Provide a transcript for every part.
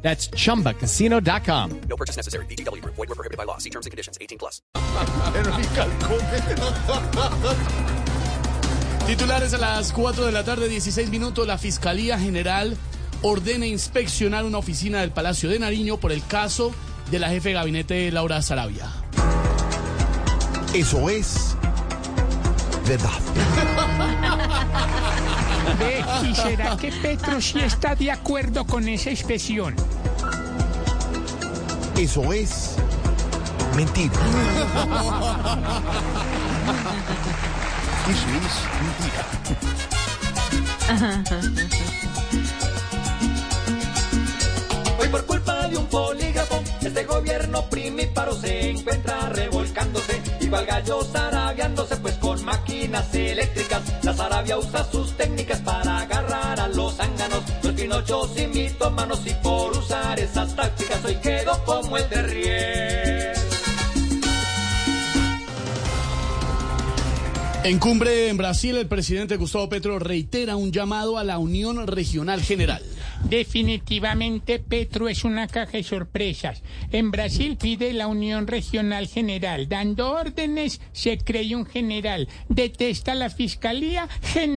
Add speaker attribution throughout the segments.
Speaker 1: That's chumbacasino.com.
Speaker 2: No purchase necessary. BGW. Void were prohibited by law. See terms and conditions. 18 plus.
Speaker 3: Titulares a las 4 de la tarde, 16 minutos. La Fiscalía General ordena inspeccionar una oficina del Palacio de Nariño por el caso de la jefe de gabinete Laura Sarabia.
Speaker 4: Eso es verdad.
Speaker 5: Ve, ¿y será que Petro sí está de acuerdo con esa expresión?
Speaker 4: Eso es mentira. Eso es mentira.
Speaker 6: Hoy por culpa de un polígrafo, este gobierno primíparo se encuentra revolcándose. Igual gallo zarabiándose, pues con máquinas eléctricas. La Sarabia usa sus Los pinochos y mitómanos y por usar esas tácticas hoy quedó como el de Riel.
Speaker 3: En cumbre en Brasil, el presidente Gustavo Petro reitera un llamado a la Unión Regional General.
Speaker 5: Definitivamente Petro es una caja de sorpresas. En Brasil pide la Unión Regional General. Dando órdenes, se cree un general. Detesta la Fiscalía General.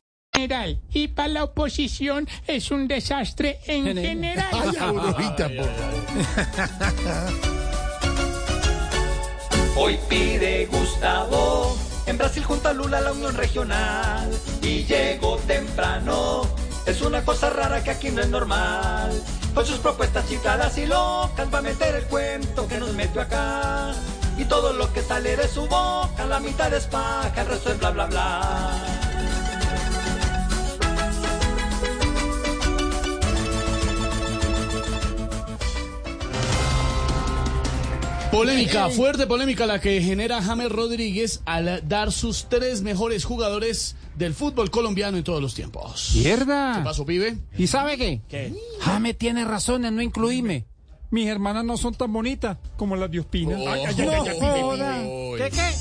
Speaker 5: General. Y para la oposición es un desastre en general.
Speaker 4: Ay, Aurorita, por favor.
Speaker 6: Hoy pide Gustavo en Brasil junto a Lula la Unión Regional y llegó temprano. Es una cosa rara que aquí no es normal. Con sus propuestas cifradas y locas va a meter el cuento que nos metió acá. Y todo lo que sale de su boca, la mitad es paja, el resto es bla bla bla.
Speaker 3: Polémica, fuerte polémica la que genera James Rodríguez al dar sus tres mejores jugadores del fútbol colombiano en todos los tiempos.
Speaker 7: ¡Mierda!
Speaker 3: ¿Qué pasó, pibe?
Speaker 7: ¿Y sabe qué?
Speaker 3: ¿Qué?
Speaker 7: Jame tiene razón en no incluirme. Mis hermanas no son tan bonitas como las de Ospina.
Speaker 3: Oh,
Speaker 7: Ay, ay,
Speaker 3: ay,
Speaker 7: joda. ¿Qué, qué?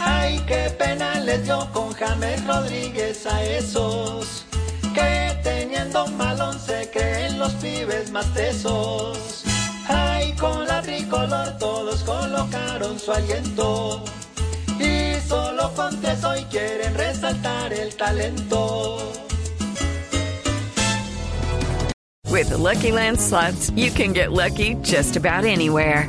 Speaker 6: Ay, qué pena les dio con James Rodríguez a esos un balón se creen los pibes más tesos. Ay, con la tricolor todos colocaron su aliento y solo con tres hoy quieren resaltar el talento.
Speaker 8: With the Lucky Land slots, you can get lucky just about anywhere.